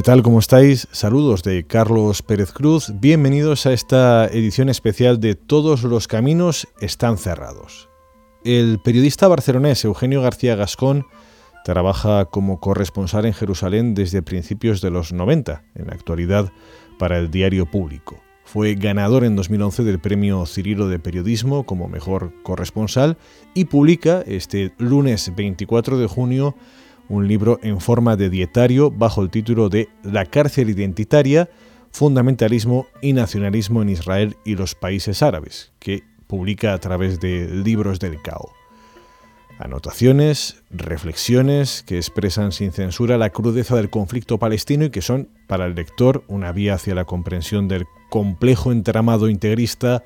¿Qué tal? ¿Cómo estáis? Saludos de Carlos Pérez Cruz. Bienvenidos a esta edición especial de Todos los caminos están cerrados. El periodista barcelonés Eugenio García Gascón trabaja como corresponsal en Jerusalén desde principios de los 90, en la actualidad para el diario público. Fue ganador en 2011 del premio Cirilo de Periodismo como mejor corresponsal y publica este lunes 24 de junio un libro en forma de dietario bajo el título de La cárcel identitaria, fundamentalismo y nacionalismo en Israel y los países árabes, que publica a través de Libros del Cao. Anotaciones, reflexiones que expresan sin censura la crudeza del conflicto palestino y que son, para el lector, una vía hacia la comprensión del complejo entramado integrista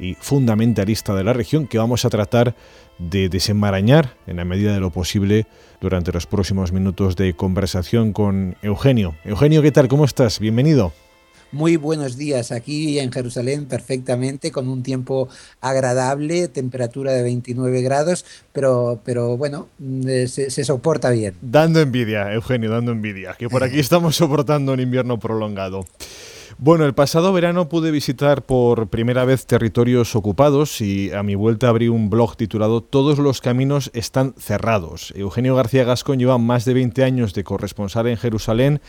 y fundamentalista de la región que vamos a tratar de desenmarañar en la medida de lo posible durante los próximos minutos de conversación con Eugenio. Eugenio, ¿qué tal? ¿Cómo estás? Bienvenido. Muy buenos días aquí en Jerusalén perfectamente con un tiempo agradable, temperatura de 29 grados, pero, pero bueno, eh, se, se, soporta bien. Dando envidia, Eugenio, dando envidia, que por aquí estamos soportando un invierno prolongado. Bueno, el pasado verano pude visitar por primera vez territorios ocupados y a mi vuelta abrí un blog titulado Todos los caminos están cerrados. Eugenio García Gascón lleva más de 20 años de corresponsal en Jerusalén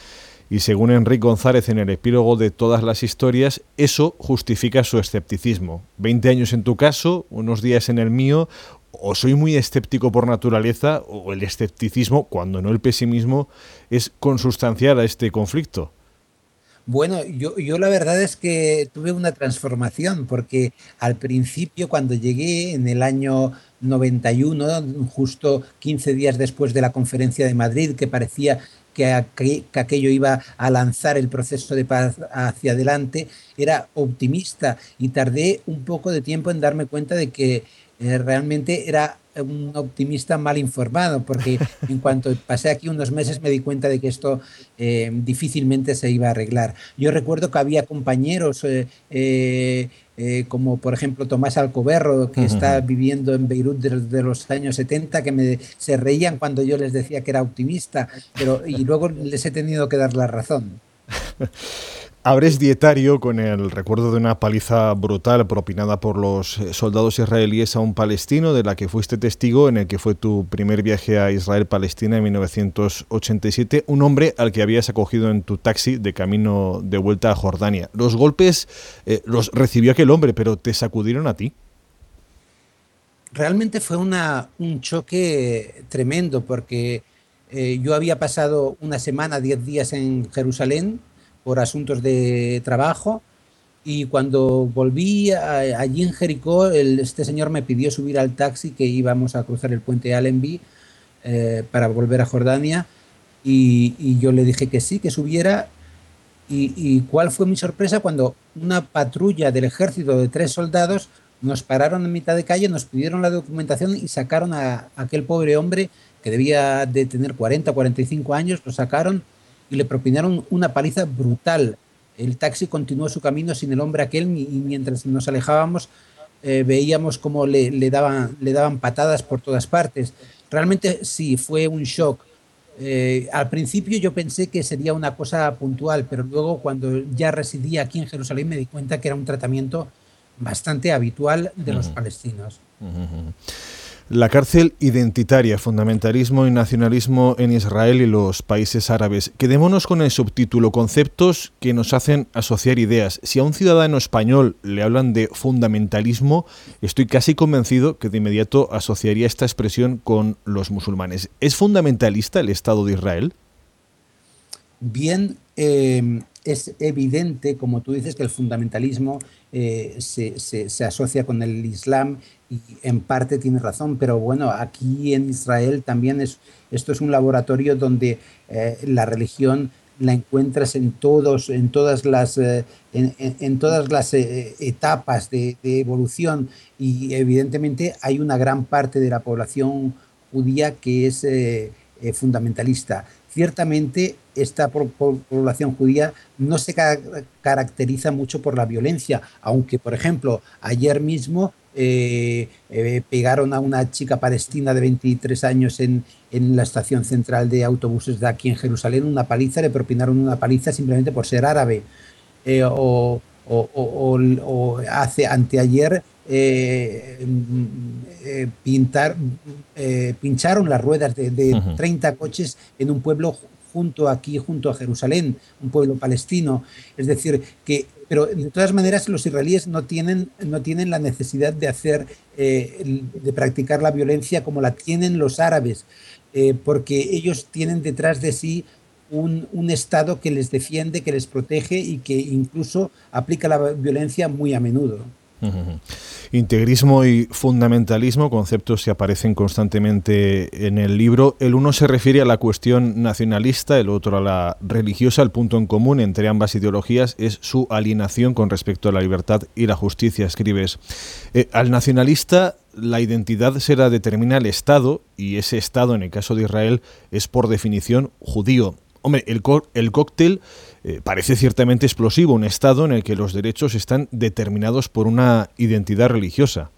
y según Enrique González en el epílogo de todas las historias, eso justifica su escepticismo. 20 años en tu caso, unos días en el mío, o soy muy escéptico por naturaleza, o el escepticismo, cuando no el pesimismo, es consustancial a este conflicto. Bueno, yo, yo la verdad es que tuve una transformación porque al principio cuando llegué en el año 91, justo 15 días después de la conferencia de Madrid, que parecía que, que, aquello iba a lanzar el proceso de paz hacia adelante, era optimista y tardé un poco de tiempo en darme cuenta de que eh, realmente era un optimista mal informado, porque en cuanto pasé aquí unos meses me di cuenta de que esto eh, difícilmente se iba a arreglar. Yo recuerdo que había compañeros eh, eh, como por ejemplo Tomás Alcoberro, que está viviendo en Beirut desde los años 70, que me, se reían cuando yo les decía que era optimista, pero y luego les he tenido que dar la razón. Abres dietario con el recuerdo de una paliza brutal propinada por los soldados israelíes a un palestino de la que fuiste testigo en el que fue tu primer viaje a Israel-Palestina en 1987, un hombre al que habías acogido en tu taxi de camino de vuelta a Jordania. Los golpes eh, los recibió aquel hombre, pero te sacudieron a ti. Realmente fue un choque tremendo porque eh, yo había pasado una semana, diez días en Jerusalén por asuntos de trabajo. Y cuando volví allí en Jericó, este señor me pidió subir al taxi que íbamos a cruzar el puente Allenby eh, para volver a Jordania. Y, yo le dije que sí, que subiera. Y, cuál fue mi sorpresa cuando una patrulla del ejército de tres soldados nos pararon en mitad de calle, nos pidieron la documentación y sacaron a aquel pobre hombre que debía de tener 40, 45 años, lo sacaron y le propinaron una paliza brutal. El taxi continuó su camino sin el hombre aquel y mientras nos alejábamos eh, veíamos cómo le, le, daban, le daban patadas por todas partes. Realmente sí, fue un shock. Eh, al principio yo pensé que sería una cosa puntual, pero luego cuando ya residía aquí en Jerusalén me di cuenta que era un tratamiento bastante habitual de los palestinos. La cárcel identitaria, fundamentalismo y nacionalismo en Israel y los países árabes. Quedémonos con el subtítulo, conceptos que nos hacen asociar ideas. Si a un ciudadano español le hablan de fundamentalismo, estoy casi convencido que de inmediato asociaría esta expresión con los musulmanes. ¿Es fundamentalista el Estado de Israel? Bien, eh, es evidente, como tú dices, que el fundamentalismo eh, se, se, asocia con el Islam y en parte tiene razón, pero bueno, aquí en Israel también es, esto es un laboratorio donde eh, la religión la encuentras en todos, en todas las, eh, en, todas las etapas de, evolución y evidentemente hay una gran parte de la población judía que es fundamentalista. Ciertamente esta población judía no se caracteriza mucho por la violencia, aunque, por ejemplo, ayer mismo eh, eh, pegaron a una chica palestina de 23 años en, la estación central de autobuses de aquí en Jerusalén, una paliza, le propinaron una paliza simplemente por ser árabe. Eh, o, hace anteayer pintar, pincharon las ruedas de, 30 coches en un pueblo junto aquí, junto a Jerusalén, un pueblo palestino. Es decir, que, pero de todas maneras los israelíes no tienen, no tienen la necesidad de hacer, eh, de practicar la violencia como la tienen los árabes, eh, porque ellos tienen detrás de sí un, un, Estado que les defiende, que les protege y que incluso aplica la violencia muy a menudo. Integrismo y fundamentalismo, conceptos que aparecen constantemente en el libro. El uno se refiere a la cuestión nacionalista, el otro a la religiosa. El punto en común entre ambas ideologías es su alienación con respecto a la libertad y la justicia, escribes. Eh, al nacionalista la identidad se la determina el Estado y ese Estado, en el caso de Israel, es por definición judío. Hombre, el, el cóctel eh, parece ciertamente explosivo, un Estado en el que los derechos están determinados por una identidad religiosa.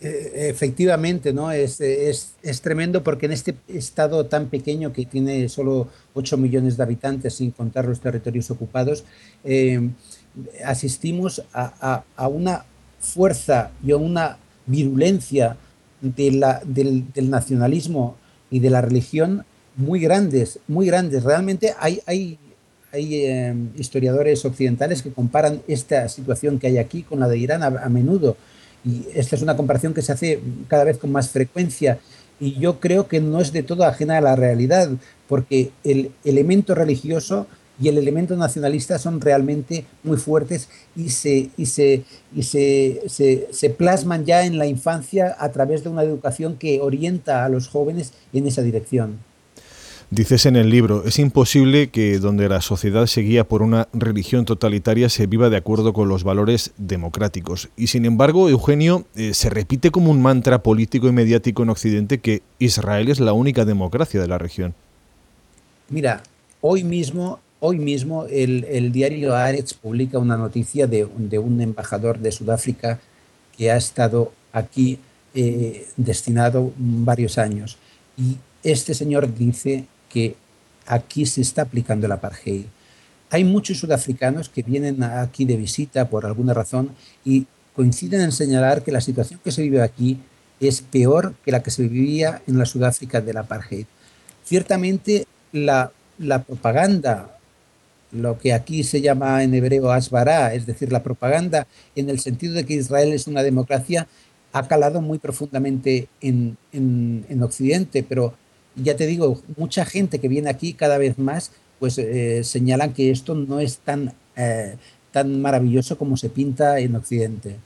Eh, efectivamente, ¿no? Es, es, tremendo porque en este estado tan pequeño que tiene solo 8 millones de habitantes, sin contar los territorios ocupados, eh, asistimos a, una fuerza y a una virulencia del, nacionalismo y de la religión muy grandes, muy grandes. Realmente hay, hay hay em, historiadores occidentales que comparan esta situación que hay aquí con la de Irán a, menudo. Y esta es una comparación que se hace cada vez con más frecuencia. Y yo creo que no es de todo ajena a la realidad, porque el elemento religioso y el elemento nacionalista son realmente muy fuertes y se, y se, y se, se, se, plasman ya en la infancia a través de una educación que orienta a los jóvenes en esa dirección. Dices en el libro, es imposible que donde la sociedad se guía por una religión totalitaria se viva de acuerdo con los valores democráticos. Y sin embargo, Eugenio, eh, se repite como un mantra político y mediático en Occidente que Israel es la única democracia de la región. Mira, hoy mismo, hoy mismo el, diario Haaretz publica una noticia de, un embajador de Sudáfrica que ha estado aquí eh, destinado varios años. Y este señor dice que aquí se está aplicando el apartheid. Hay muchos sudafricanos que vienen aquí de visita por alguna razón y coinciden en señalar que la situación que se vive aquí es peor que la que se vivía en la Sudáfrica del apartheid. Ciertamente la, propaganda, lo que aquí se llama en hebreo asbará, es decir, la propaganda en el sentido de que Israel es una democracia, ha calado muy profundamente en, en Occidente, pero ya te digo, mucha gente que viene aquí cada vez más, pues eh, señalan que esto no es tan, eh, tan maravilloso como se pinta en Occidente.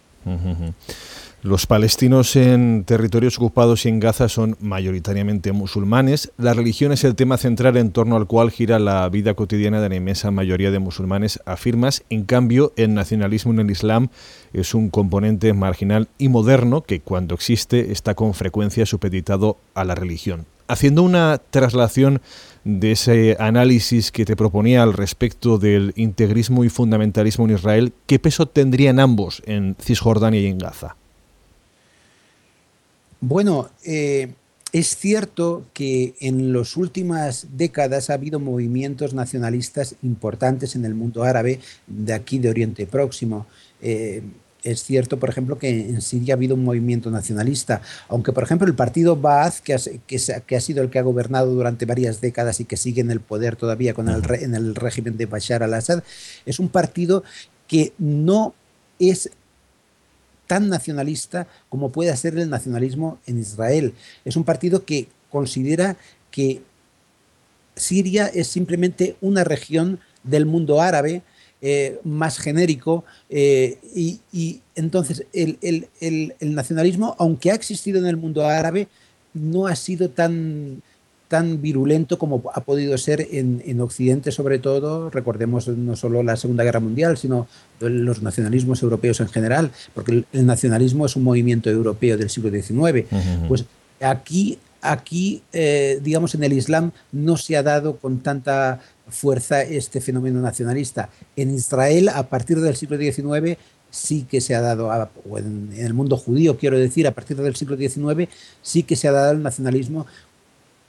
Los palestinos en territorios ocupados y en Gaza son mayoritariamente musulmanes. La religión es el tema central en torno al cual gira la vida cotidiana de la inmensa mayoría de musulmanes, afirmas. En cambio, el nacionalismo en el Islam es un componente marginal y moderno que cuando existe está con frecuencia supeditado a la religión haciendo una traslación de ese análisis que te proponía al respecto del integrismo y fundamentalismo en Israel, ¿qué peso tendrían ambos en Cisjordania y en Gaza? Bueno, eh, es cierto que en las últimas décadas ha habido movimientos nacionalistas importantes en el mundo árabe, de aquí de Oriente Próximo. Eh, es cierto, por ejemplo, que en Siria ha habido un movimiento nacionalista, aunque, por ejemplo, el partido Baath, que ha, que, ha sido el que ha gobernado durante varias décadas y que sigue en el poder todavía con el, en el régimen de Bashar al-Assad, es un partido que no es tan nacionalista como puede ser el nacionalismo en Israel. Es un partido que considera que Siria es simplemente una región del mundo árabe eh, más genérico eh, y, entonces el, nacionalismo, aunque ha existido en el mundo árabe, no ha sido tan, tan virulento como ha podido ser en, Occidente, sobre todo, recordemos no solo la Segunda Guerra Mundial, sino los nacionalismos europeos en general, porque el, nacionalismo es un movimiento europeo del siglo XIX. Pues aquí, aquí digamos, en el Islam no se ha dado con tanta fuerza este fenómeno nacionalista. En Israel, a partir del siglo XIX, sí que se ha dado, o en, el mundo judío, quiero decir, a partir del siglo XIX, sí que se ha dado el nacionalismo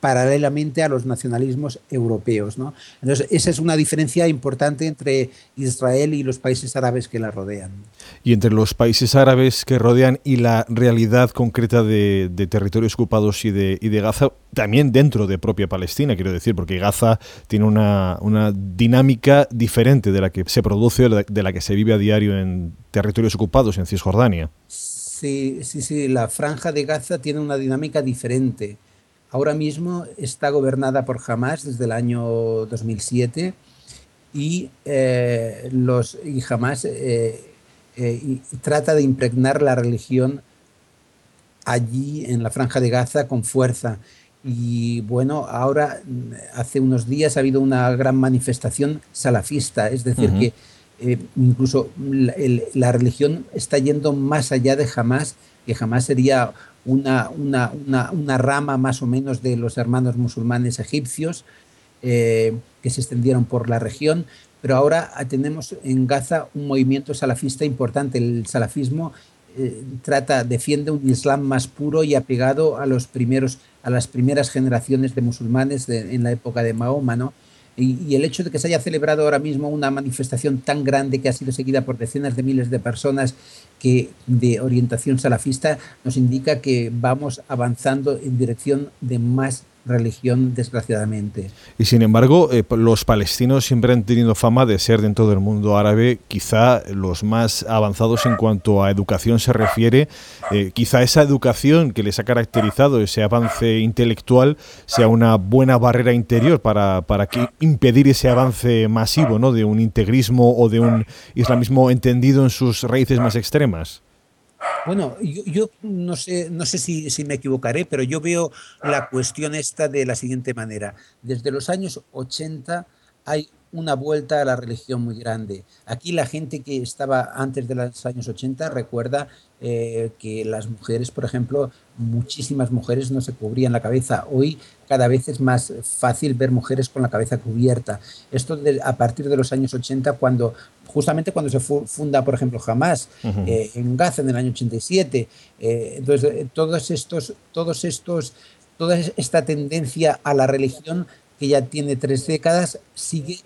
paralelamente a los nacionalismos europeos. ¿no? Entonces, esa es una diferencia importante entre Israel y los países árabes que la rodean. Y entre los países árabes que rodean y la realidad concreta de, territorios ocupados y de, y de, Gaza, también dentro de propia Palestina, quiero decir, porque Gaza tiene una, una dinámica diferente de la que se produce, de la que se vive a diario en territorios ocupados en Cisjordania. Sí, sí, sí, la franja de Gaza tiene una dinámica diferente ahora mismo está gobernada por Hamas desde el año 2007 y, eh, los, y Hamas eh, eh, trata de impregnar la religión allí en la franja de Gaza con fuerza. Y bueno, ahora hace unos días ha habido una gran manifestación salafista, es decir, que incluso la, la, religión está yendo más allá de Hamas, que Hamas sería una, una, rama más o menos de los hermanos musulmanes egipcios eh, que se extendieron por la región, pero ahora tenemos en Gaza un movimiento salafista importante. El salafismo eh, trata, defiende un Islam más puro y apegado a, los primeros, a las primeras generaciones de musulmanes en la época de Mahoma, ¿no? Y, el hecho de que se haya celebrado ahora mismo una manifestación tan grande que ha sido seguida por decenas de miles de personas que de orientación salafista nos indica que vamos avanzando en dirección de más religión, desgraciadamente. Y sin embargo, eh, los palestinos siempre han tenido fama de ser dentro del mundo árabe quizá los más avanzados en cuanto a educación se refiere. Eh, quizá esa educación que les ha caracterizado, ese avance intelectual, sea una buena barrera interior para, para que impedir ese avance masivo ¿no? de un integrismo o de un islamismo entendido en sus raíces más extremas. Bueno, yo, no sé, no sé si, si, me equivocaré, pero yo veo la cuestión esta de la siguiente manera. Desde los años 80 hay una vuelta a la religión muy grande. Aquí la gente que estaba antes de los años 80 recuerda eh, que las mujeres, por ejemplo, muchísimas mujeres no se cubrían la cabeza. Hoy cada vez es más fácil ver mujeres con la cabeza cubierta. Esto a partir de los años 80, cuando justamente cuando se funda, por ejemplo, Hamas eh, en Gaza en el año 87. Eh, entonces, todos estos, todos estos, toda esta tendencia a la religión que ya tiene tres décadas sigue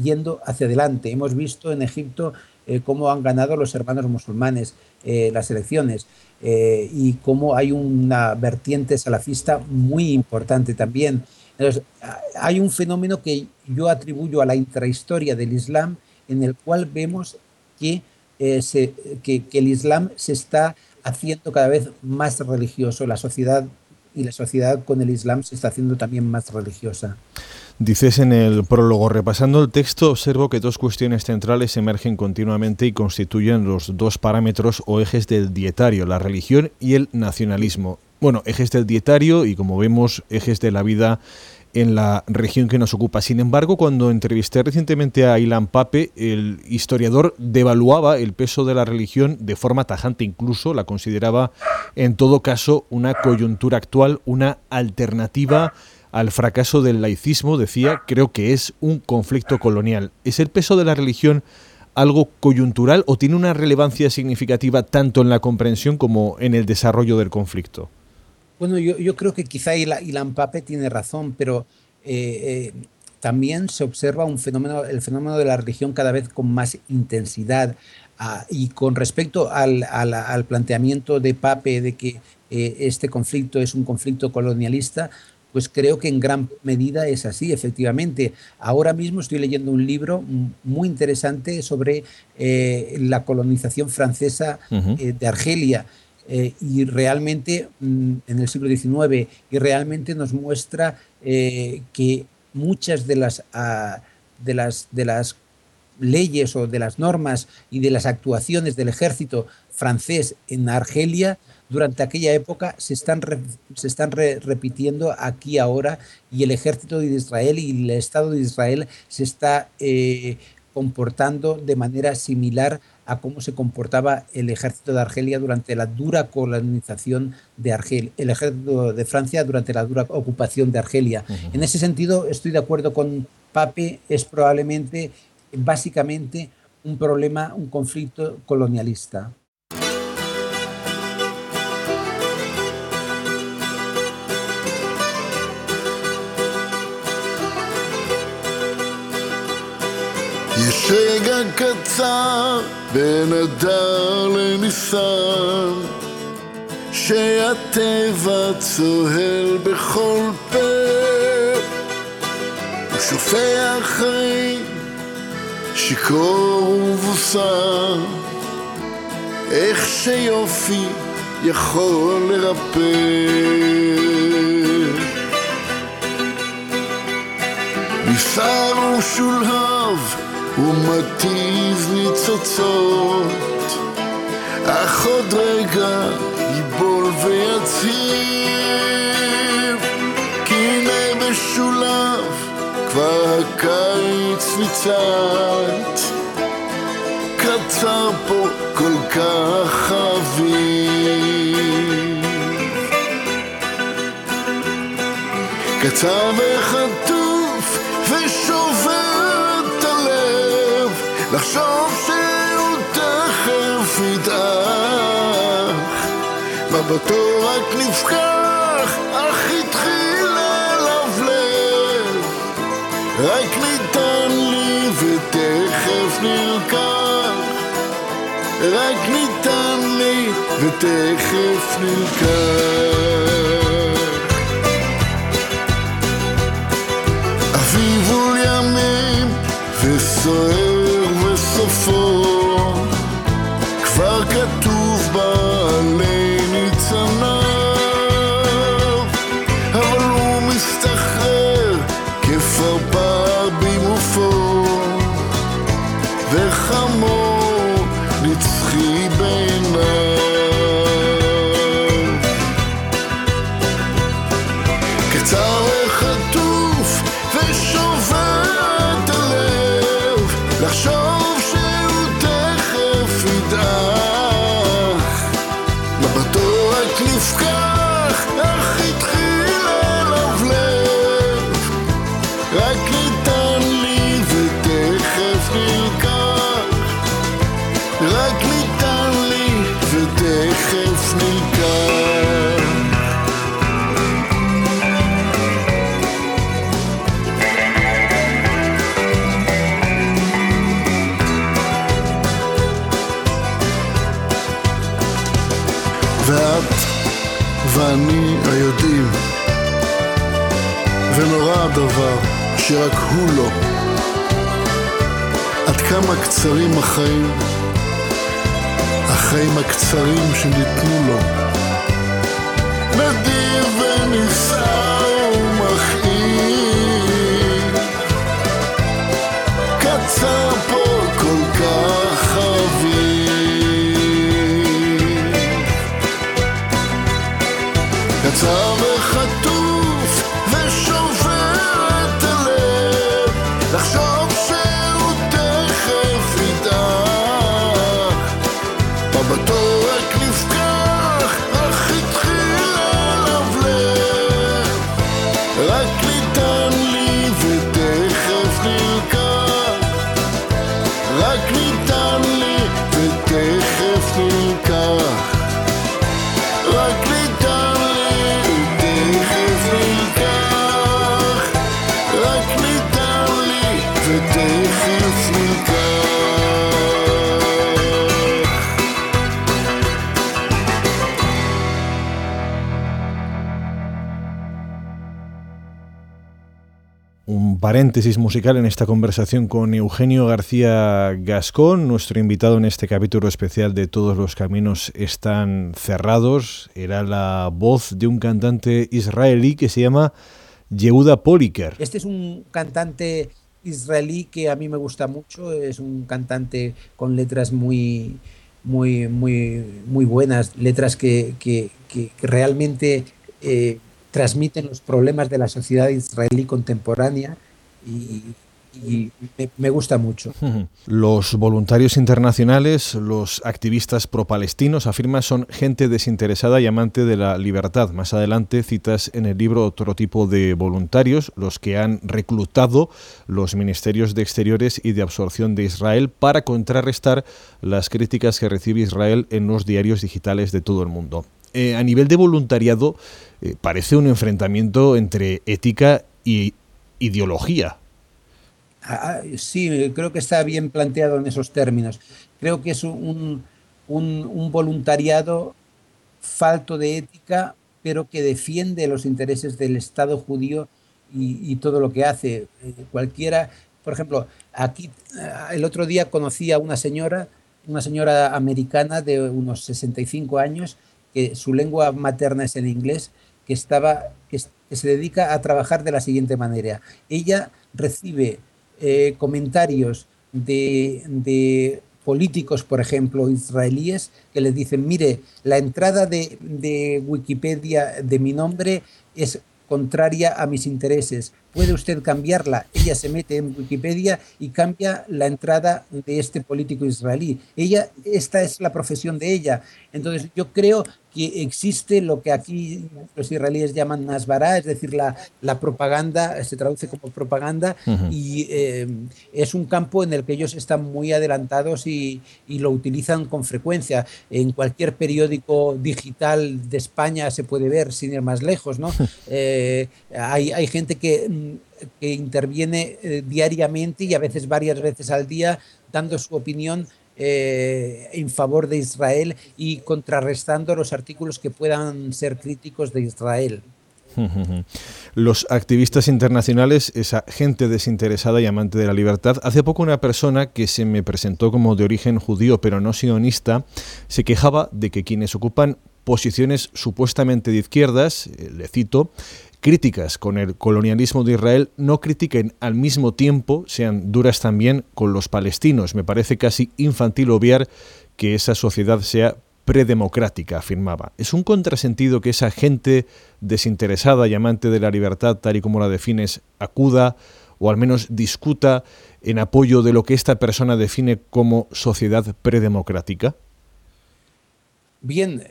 yendo hacia adelante. Hemos visto en Egipto eh, cómo han ganado los hermanos musulmanes eh, las elecciones eh, y cómo hay una vertiente salafista muy importante también. Entonces, hay un fenómeno que yo atribuyo a la intrahistoria del Islam en el cual vemos que, que el Islam se está haciendo cada vez más religioso, la sociedad y la sociedad con el Islam se está haciendo también más religiosa. Dices en el prólogo, repasando el texto, observo que dos cuestiones centrales emergen continuamente y constituyen los dos parámetros o ejes del dietario, la religión y el nacionalismo. Bueno, ejes del dietario y como vemos, ejes de la vida en la región que nos ocupa. Sin embargo, cuando entrevisté recientemente a Ilan Pape, el historiador devaluaba el peso de la religión de forma tajante, incluso la consideraba en todo caso una coyuntura actual, una alternativa al fracaso del laicismo, decía, creo que es un conflicto colonial. ¿Es el peso de la religión algo coyuntural o tiene una relevancia significativa tanto en la comprensión como en el desarrollo del conflicto? Bueno, yo, creo que quizá Ilan Pape tiene razón, pero eh, eh, también se observa un fenómeno, el fenómeno de la religión cada vez con más intensidad. Ah, y con respecto al, planteamiento de Pape de que eh, este conflicto es un conflicto colonialista, pues creo que en gran medida es así, efectivamente. Ahora mismo estoy leyendo un libro muy interesante sobre la colonización francesa de Argelia eh, y realmente mm, en el siglo XIX y realmente nos muestra eh, que muchas de las, ah, de, las, de las leyes o de las normas y de las actuaciones del ejército francés en Argelia durante aquella época se están, se están repitiendo aquí ahora y el ejército de Israel y el Estado de Israel se está eh, comportando de manera similar a cómo se comportaba el ejército de Argelia durante la dura colonización de Argelia, el ejército de Francia durante la dura ocupación de Argelia. En ese sentido, estoy de acuerdo con Pape, es probablemente, básicamente, un problema, un conflicto colonialista. יש רגע קצר בין אדר לניסן שהטבע צוהל בכל פה ושופע חיים שיכור ובוסר. איך שיופי יכול לרפא. ניסר ושולהב ומתיז ניצוצות, אך עוד רגע ייבול ויציב, כי הנה משולב כבר הקיץ ניצת, קצר פה כל כך אביב. קצר וחטוף מבטו רק נפקח, אך התחיל ללבלב. רק ניתן לי ותכף נלקח. רק ניתן לי ותכף נלקח. אביב ימים וסוער ואני היודעים. ונורא הדבר שרק הוא לא. עד כמה קצרים החיים? החיים הקצרים שניתנו לו. נדיר ונסער paréntesis musical en esta conversación con Eugenio García Gascón, nuestro invitado en este capítulo especial de Todos los caminos están cerrados. Era la voz de un cantante israelí que se llama Yehuda Poliker. Este es un cantante israelí que a mí me gusta mucho, es un cantante con letras muy, muy, muy, muy buenas, letras que, que, que, realmente eh, transmiten los problemas de la sociedad israelí contemporánea y, me, gusta mucho. Los voluntarios internacionales, los activistas pro-palestinos, afirma son gente desinteresada y amante de la libertad. Más adelante citas en el libro otro tipo de voluntarios, los que han reclutado los ministerios de Exteriores y de Absorción de Israel para contrarrestar las críticas que recibe Israel en los diarios digitales de todo el mundo. Eh, a nivel de voluntariado, eh, parece un enfrentamiento entre ética y ideología. Ah, ah, sí, creo que está bien planteado en esos términos. Creo que es un, voluntariado falto de ética, pero que defiende los intereses del Estado judío y, todo lo que hace. Eh, cualquiera, por ejemplo, aquí ah, el otro día conocí a una señora, una señora americana de unos 65 años, que su lengua materna es el inglés, que, estaba, que se dedica a trabajar de la siguiente manera. Ella recibe eh, comentarios de, políticos, por ejemplo, israelíes, que les dicen, mire, la entrada de, de Wikipedia de mi nombre es contraria a mis intereses. Puede usted cambiarla. Ella se mete en Wikipedia y cambia la entrada de este político israelí. Ella, esta es la profesión de ella. Entonces, yo creo que existe lo que aquí los israelíes llaman nasbará, es decir, la, la propaganda, se traduce como propaganda, y eh, es un campo en el que ellos están muy adelantados y, y, lo utilizan con frecuencia. En cualquier periódico digital de España se puede ver, sin ir más lejos, ¿no? Eh, hay, hay, gente que, que interviene eh, diariamente y a veces varias veces al día dando su opinión eh, en favor de Israel y contrarrestando los artículos que puedan ser críticos de Israel. Los activistas internacionales, esa gente desinteresada y amante de la libertad, hace poco una persona que se me presentó como de origen judío pero no sionista, se quejaba de que quienes ocupan posiciones supuestamente de izquierdas, eh, le cito, críticas con el colonialismo de Israel no critiquen al mismo tiempo, sean duras también con los palestinos. Me parece casi infantil obviar que esa sociedad sea predemocrática, afirmaba. Es un contrasentido que esa gente desinteresada y amante de la libertad, tal y como la defines, acuda o al menos discuta en apoyo de lo que esta persona define como sociedad predemocrática? Bien,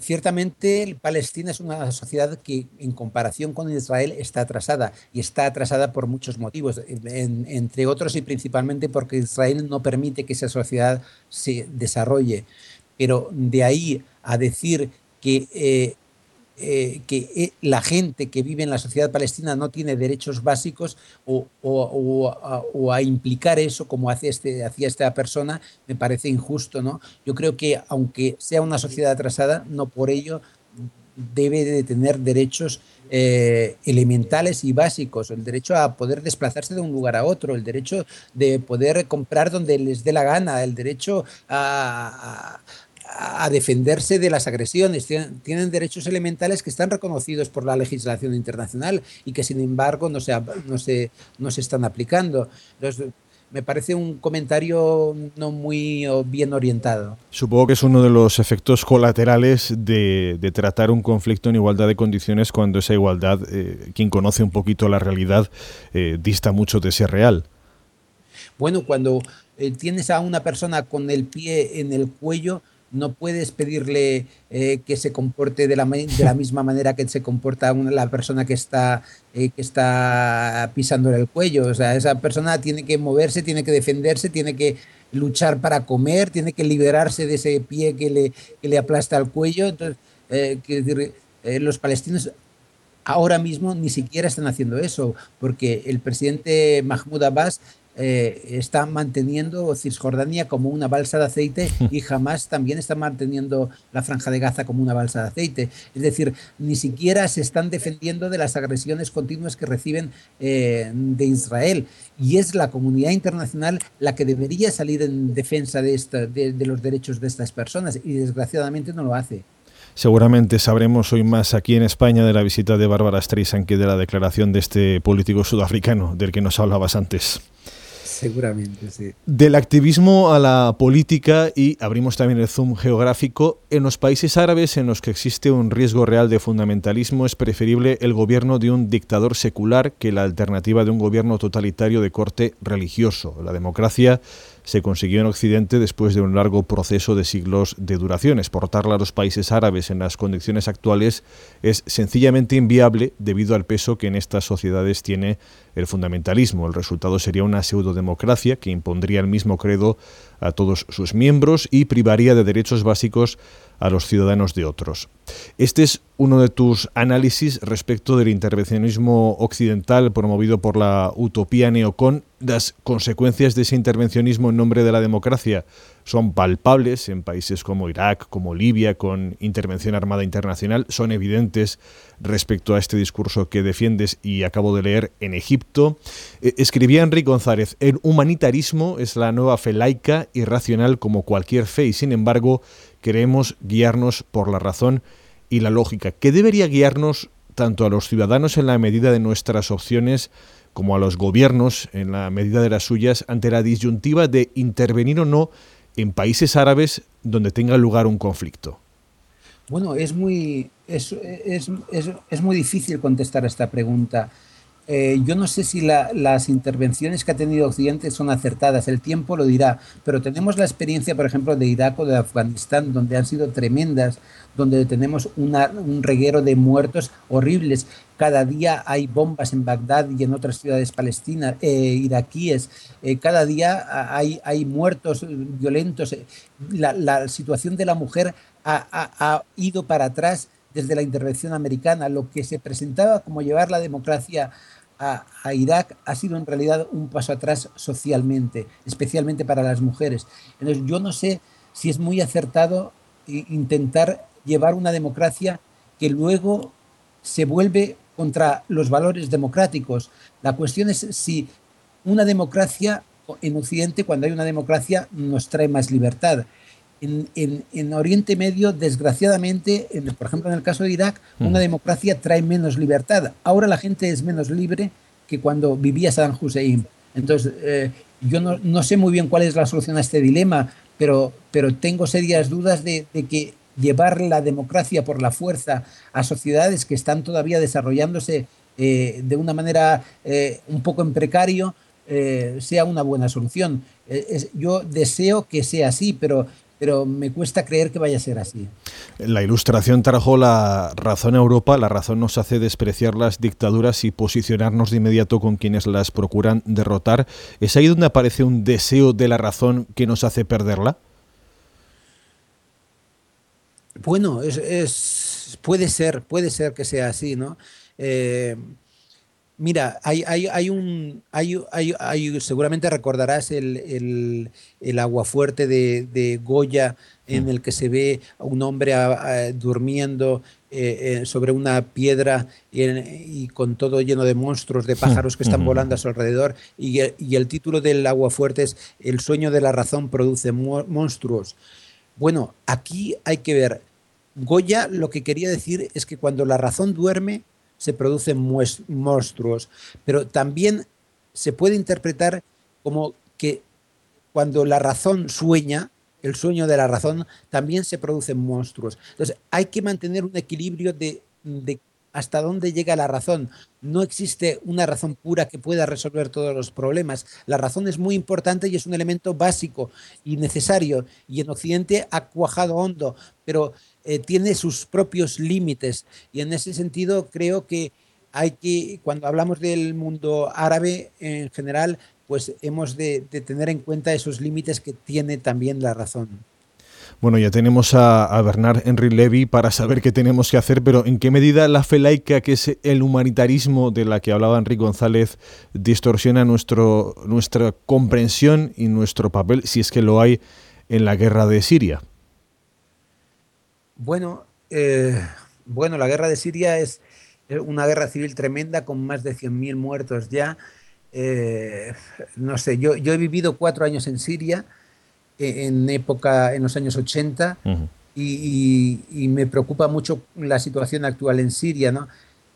ciertamente Palestina es una sociedad que en comparación con Israel está atrasada y está atrasada por muchos motivos, entre otros y principalmente porque Israel no permite que esa sociedad se desarrolle. Pero de ahí a decir que eh, eh, que eh, la gente que vive en la sociedad palestina no tiene derechos básicos o, a, implicar eso como hace este, hacía esta persona me parece injusto. ¿no? Yo creo que aunque sea una sociedad atrasada, no por ello debe de tener derechos eh, elementales y básicos, el derecho a poder desplazarse de un lugar a otro, el derecho de poder comprar donde les dé la gana, el derecho a, a defenderse de las agresiones, tienen, derechos elementales que están reconocidos por la legislación internacional y que sin embargo no se, no se, no se están aplicando. Entonces, me parece un comentario no muy bien orientado. Supongo que es uno de los efectos colaterales de, tratar un conflicto en igualdad de condiciones cuando esa igualdad, eh, quien conoce un poquito la realidad, eh, dista mucho de ser real. Bueno, cuando eh, tienes a una persona con el pie en el cuello, no puedes pedirle eh, que se comporte de la, de la, misma manera que se comporta una, la persona que está, eh, que está pisándole el cuello. O sea, esa persona tiene que moverse, tiene que defenderse, tiene que luchar para comer, tiene que liberarse de ese pie que le, que le aplasta el cuello. Entonces, eh, decir, los palestinos ahora mismo ni siquiera están haciendo eso, porque el presidente Mahmoud Abbas eh, está manteniendo Cisjordania como una balsa de aceite y jamás también está manteniendo la franja de Gaza como una balsa de aceite. Es decir, ni siquiera se están defendiendo de las agresiones continuas que reciben eh, de Israel. Y es la comunidad internacional la que debería salir en defensa de, de los derechos de estas personas y desgraciadamente no lo hace. Seguramente sabremos hoy más aquí en España de la visita de Bárbara Streisand que de la declaración de este político sudafricano del que nos hablabas antes. Seguramente, sí. Del activismo a la política y abrimos también el zoom geográfico, en los países árabes en los que existe un riesgo real de fundamentalismo es preferible el gobierno de un dictador secular que la alternativa de un gobierno totalitario de corte religioso. La democracia se consiguió en Occidente después de un largo proceso de siglos de duración. Exportarla a los países árabes en las condiciones actuales es sencillamente inviable debido al peso que en estas sociedades tiene el fundamentalismo. El resultado sería una pseudodemocracia que impondría el mismo credo a todos sus miembros y privaría de derechos básicos a los ciudadanos de otros. Este es uno de tus análisis respecto del intervencionismo occidental promovido por la utopía neocon. Las consecuencias de ese intervencionismo en nombre de la democracia son palpables en países como Irak, como Libia, con intervención armada internacional, son evidentes respecto a este discurso que defiendes y acabo de leer en Egipto. Eh, escribía Enrique González, el humanitarismo es la nueva fe laica y racional como cualquier fe y sin embargo queremos guiarnos por la razón y la lógica, que debería guiarnos tanto a los ciudadanos en la medida de nuestras opciones como a los gobiernos en la medida de las suyas ante la disyuntiva de intervenir o no en países árabes donde tenga lugar un conflicto. Bueno, es muy, es, es, es muy difícil contestar a esta pregunta. Eh, yo no sé si las intervenciones que ha tenido Occidente son acertadas, el tiempo lo dirá, pero tenemos la experiencia, por ejemplo, de Irak o de Afganistán, donde han sido tremendas, donde tenemos un reguero de muertos horribles. Cada día hay bombas en Bagdad y en otras ciudades palestinas, eh, iraquíes. Eh, cada día hay, hay muertos violentos. La, situación de la mujer ha, ha ido para atrás desde la intervención americana. Lo que se presentaba como llevar la democracia a, Irak ha sido en realidad un paso atrás socialmente, especialmente para las mujeres. Entonces, yo no sé si es muy acertado intentar llevar una democracia que luego se vuelve contra los valores democráticos. La cuestión es si una democracia en Occidente, cuando hay una democracia, nos trae más libertad en, Oriente Medio, desgraciadamente, por ejemplo en el caso de Irak, una democracia trae menos libertad. Ahora la gente es menos libre que cuando vivía Saddam Hussein. Entonces, eh, yo no, sé muy bien cuál es la solución a este dilema, pero, pero tengo serias dudas de, que llevar la democracia por la fuerza a sociedades que están todavía desarrollándose eh, de una manera eh, un poco en precario, sea una buena solución. yo deseo que sea así, pero pero me cuesta creer que vaya a ser así. La ilustración trajo la razón a Europa, la razón nos hace despreciar las dictaduras y posicionarnos de inmediato con quienes las procuran derrotar. ¿Es ahí donde aparece un deseo de la razón que nos hace perderla? Bueno, es, puede ser, puede ser que sea así, ¿no? Eh, Mira, hay, hay, hay un, hay, hay, seguramente recordarás el, el, el aguafuerte de, de, Goya en mm. el que se ve a un hombre durmiendo eh, eh, sobre una piedra y, con todo lleno de monstruos, de pájaros que están volando a su alrededor. Y, y el título del aguafuerte es El sueño de la razón produce monstruos. Bueno, aquí hay que ver. Goya lo que quería decir es que cuando la razón duerme, se producen monstruos, pero también se puede interpretar como que cuando la razón sueña, el sueño de la razón, también se producen monstruos. Entonces hay que mantener un equilibrio de, de hasta dónde llega la razón. No existe una razón pura que pueda resolver todos los problemas. La razón es muy importante y es un elemento básico y necesario. Y en Occidente ha cuajado hondo, pero eh, tiene sus propios límites. Y en ese sentido creo que hay que, cuando hablamos del mundo árabe en general, pues hemos de, tener en cuenta esos límites que tiene también la razón. Bueno, ya tenemos a, Bernard Henry Levy para saber qué tenemos que hacer, pero ¿en qué medida la fe laica, que es el humanitarismo de la que hablaba Enrique González, distorsiona nuestro, nuestra comprensión y nuestro papel, si es que lo hay, en la guerra de Siria? Bueno, eh, bueno, la guerra de Siria es una guerra civil tremenda con más de 100.000 muertos ya. Eh, no sé, yo, yo he vivido cuatro años en Siria, e, en época, en los años 80, y, me preocupa mucho la situación actual en Siria, ¿no?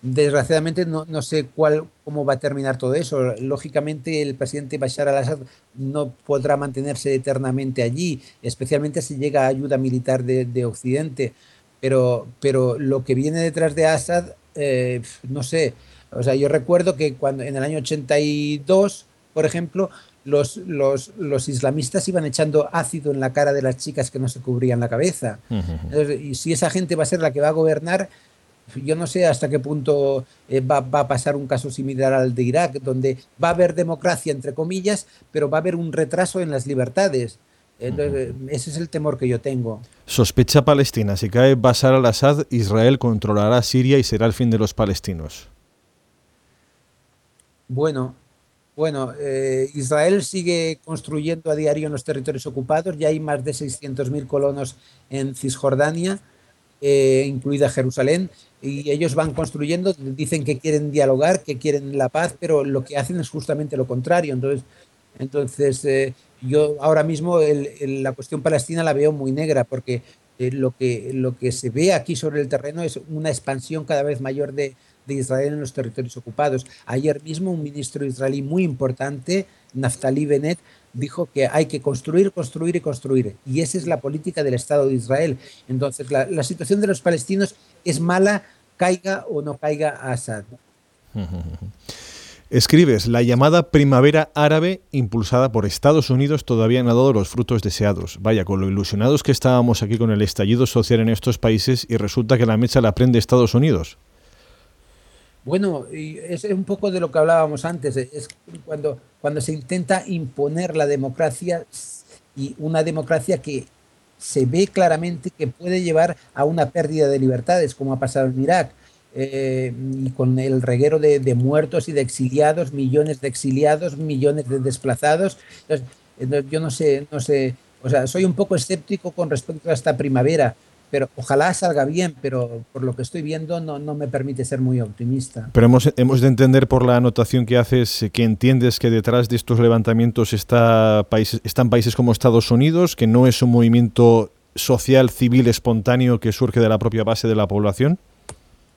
Desgraciadamente no, no, sé cuál, cómo va a terminar todo eso. Lógicamente el presidente Bashar al-Assad no podrá mantenerse eternamente allí, especialmente si llega ayuda militar de, de Occidente. Pero, pero lo que viene detrás de Assad, eh, no sé. O sea, yo recuerdo que cuando en el año 82, por ejemplo, los, los, los, islamistas iban echando ácido en la cara de las chicas que no se cubrían la cabeza. Entonces, y si esa gente va a ser la que va a gobernar, yo no sé hasta qué punto eh, va, va, a pasar un caso similar al de Irak, donde va a haber democracia, entre comillas, pero va a haber un retraso en las libertades. Entonces, ese es el temor que yo tengo. Sospecha Palestina, si cae Bashar al-Assad, Israel controlará Siria y será el fin de los palestinos. Bueno, bueno, eh, Israel sigue construyendo a diario en los territorios ocupados, ya hay más de 600.000 colonos en Cisjordania, eh, incluida Jerusalén, y ellos van construyendo, dicen que quieren dialogar, que quieren la paz, pero lo que hacen es justamente lo contrario. Entonces, entonces eh, yo ahora mismo el, la cuestión palestina la veo muy negra, porque eh, lo, que, lo que se ve aquí sobre el terreno es una expansión cada vez mayor de, de Israel en los territorios ocupados. Ayer mismo un ministro israelí muy importante, Naftali Bennett, dijo que hay que construir, construir y construir. Y esa es la política del Estado de Israel. Entonces, la, la situación de los palestinos es mala, caiga o no caiga Assad. Escribes, la llamada primavera árabe impulsada por Estados Unidos todavía no ha dado los frutos deseados. Vaya, con lo ilusionados que estábamos aquí con el estallido social en estos países y resulta que la mecha la prende Estados Unidos. Bueno, es un poco de lo que hablábamos antes, es cuando, cuando se intenta imponer la democracia y una democracia que se ve claramente que puede llevar a una pérdida de libertades, como ha pasado en Irak, eh, y con el reguero de, de, muertos y de exiliados, millones de exiliados, millones de desplazados. Entonces, yo no sé, no sé, o sea, soy un poco escéptico con respecto a esta primavera pero ojalá salga bien, pero por lo que estoy viendo no, no me permite ser muy optimista. Pero hemos, hemos, de entender por la anotación que haces que entiendes que detrás de estos levantamientos está están países como Estados Unidos, que no es un movimiento social, civil, espontáneo que surge de la propia base de la población.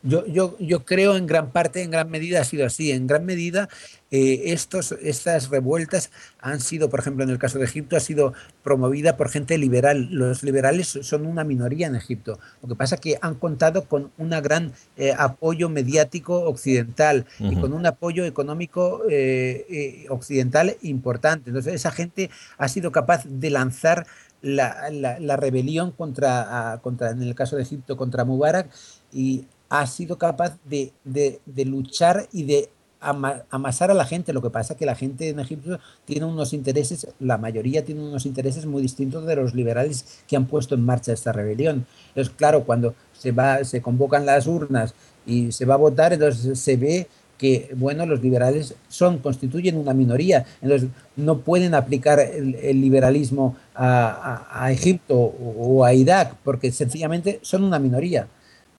Yo, yo, yo creo en gran parte, en gran medida ha sido así. En gran medida eh, estos, estas revueltas han sido, por ejemplo, en el caso de Egipto, ha sido promovida por gente liberal. Los liberales son una minoría en Egipto. Lo que pasa es que han contado con un gran eh, apoyo mediático occidental uh -huh. y con un apoyo económico eh, eh, occidental importante. Entonces esa gente ha sido capaz de lanzar la, la, la rebelión contra, a, contra, en el caso de Egipto, contra Mubarak y ha sido capaz de, de, luchar y de ama, amasar a la gente. Lo que pasa es que la gente en Egipto tiene unos intereses, la mayoría tiene unos intereses muy distintos de los liberales que han puesto en marcha esta rebelión. Entonces, claro, cuando se, va, se convocan las urnas y se va a votar, entonces se ve que bueno, los liberales son, constituyen una minoría, entonces no pueden aplicar el, liberalismo a, Egipto o a Irak, porque sencillamente son una minoría.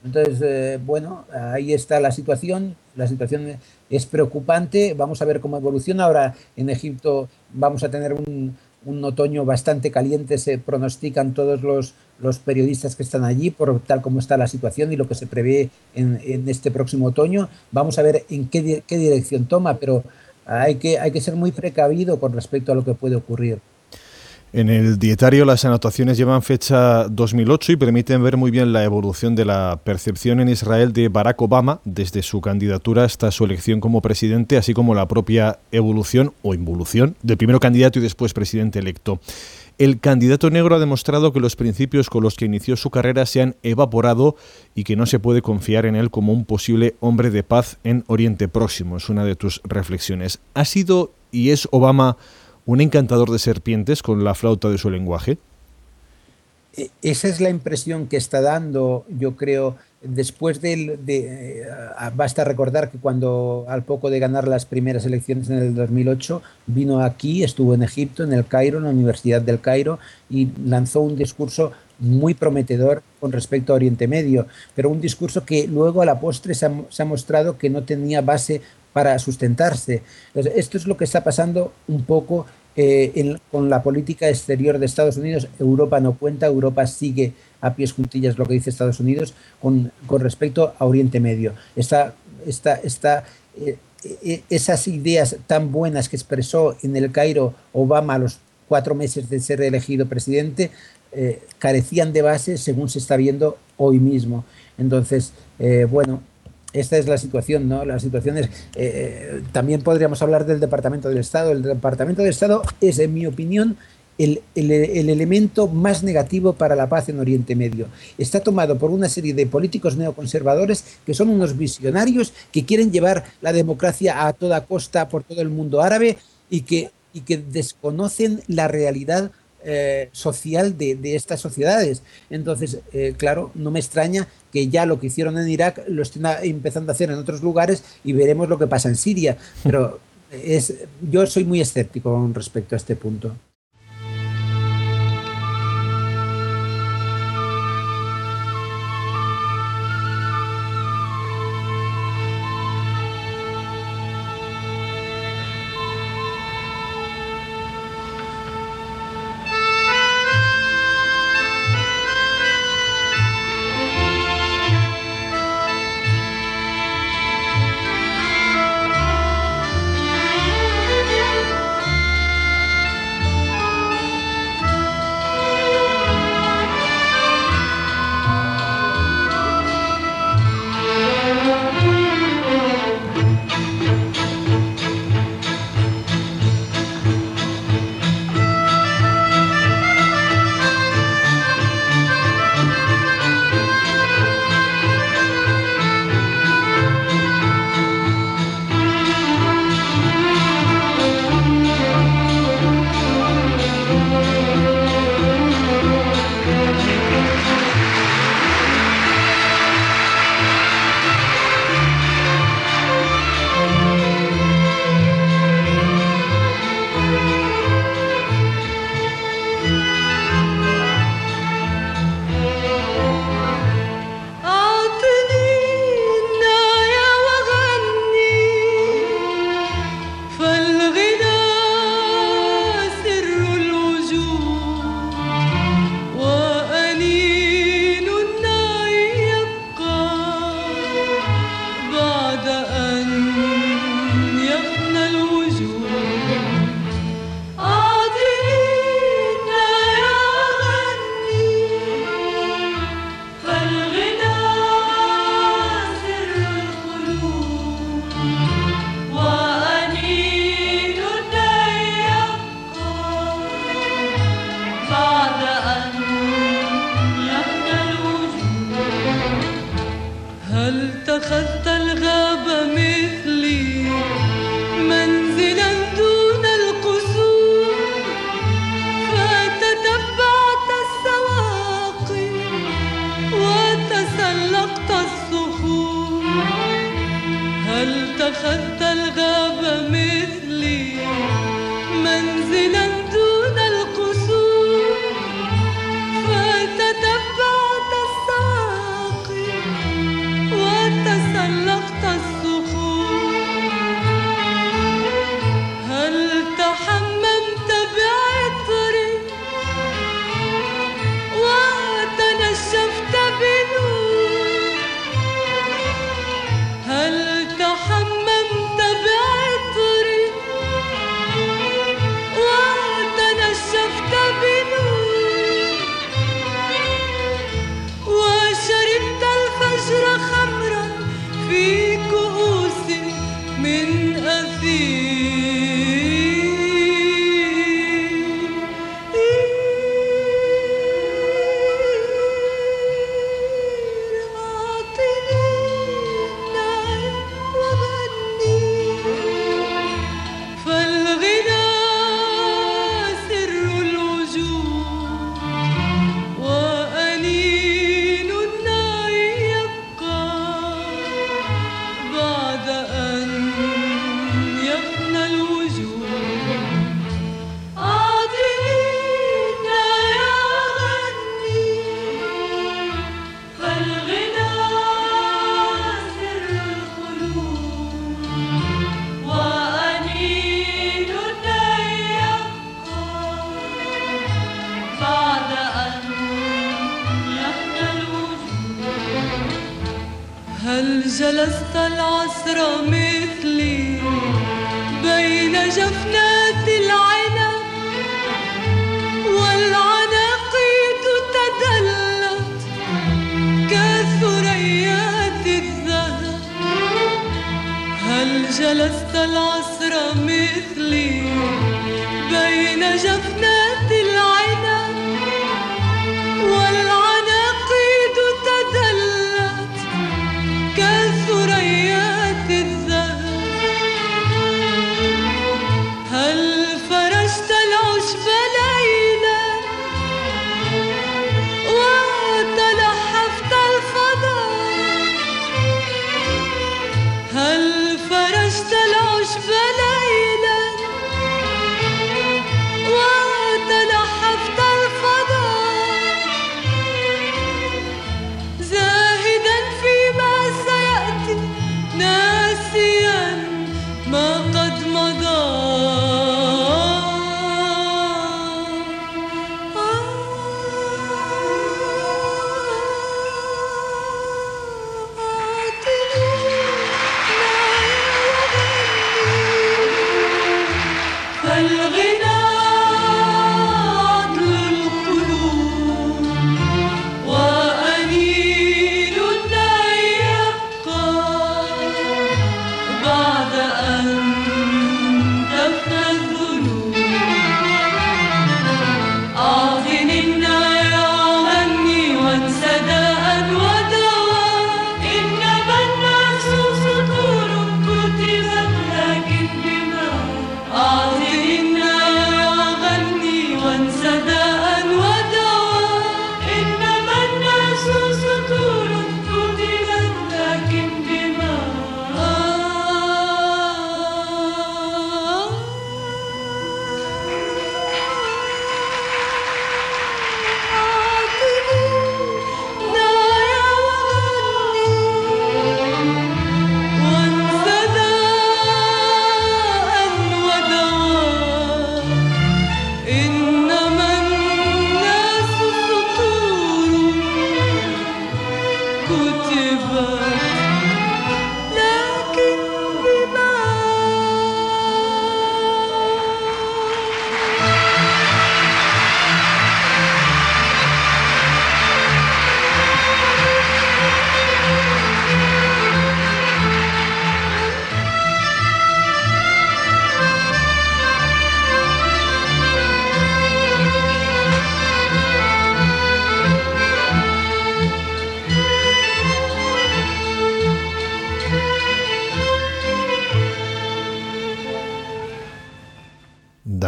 Entonces, eh, bueno, ahí está la situación. La situación es preocupante. Vamos a ver cómo evoluciona. Ahora en Egipto vamos a tener un, un otoño bastante caliente, se pronostican todos los, los, periodistas que están allí por tal como está la situación y lo que se prevé en, en este próximo otoño. Vamos a ver en qué, qué dirección toma, pero hay que, hay que ser muy precavido con respecto a lo que puede ocurrir. En el dietario las anotaciones llevan fecha 2008 y permiten ver muy bien la evolución de la percepción en Israel de Barack Obama desde su candidatura hasta su elección como presidente, así como la propia evolución o involución del primero candidato y después presidente electo. El candidato negro ha demostrado que los principios con los que inició su carrera se han evaporado y que no se puede confiar en él como un posible hombre de paz en Oriente Próximo. Es una de tus reflexiones. ¿Ha sido y es Obama un encantador de serpientes con la flauta de su lenguaje? Esa es la impresión que está dando, yo creo, después de, de eh, basta recordar que cuando al poco de ganar las primeras elecciones en el 2008 vino aquí, estuvo en Egipto, en el Cairo, en la Universidad del Cairo y lanzó un discurso muy prometedor con respecto a Oriente Medio, pero un discurso que luego a la postre se ha, se ha mostrado que no tenía base para sustentarse. Esto es lo que está pasando un poco eh, con la política exterior de Estados Unidos. Europa no cuenta, Europa sigue a pies juntillas lo que dice Estados Unidos con, con respecto a Oriente Medio. Está esta, esta, eh, eh, esas ideas tan buenas que expresó en el Cairo Obama a los cuatro meses de ser elegido presidente, carecían de base según se está viendo hoy mismo. Entonces, bueno, esta es la situación, ¿no? La situación es, eh, también podríamos hablar del Departamento del Estado. El Departamento del Estado es, en mi opinión, el, el, el, elemento más negativo para la paz en Oriente Medio. Está tomado por una serie de políticos neoconservadores que son unos visionarios que quieren llevar la democracia a toda costa por todo el mundo árabe y que, y que desconocen la realidad eh, social de, estas sociedades. Entonces, eh, claro, no me extraña que ya lo que hicieron en Irak lo estén empezando a hacer en otros lugares y veremos lo que pasa en Siria. Pero es, yo soy muy escéptico con respecto a este punto. لست العصر مثلي بين جفنات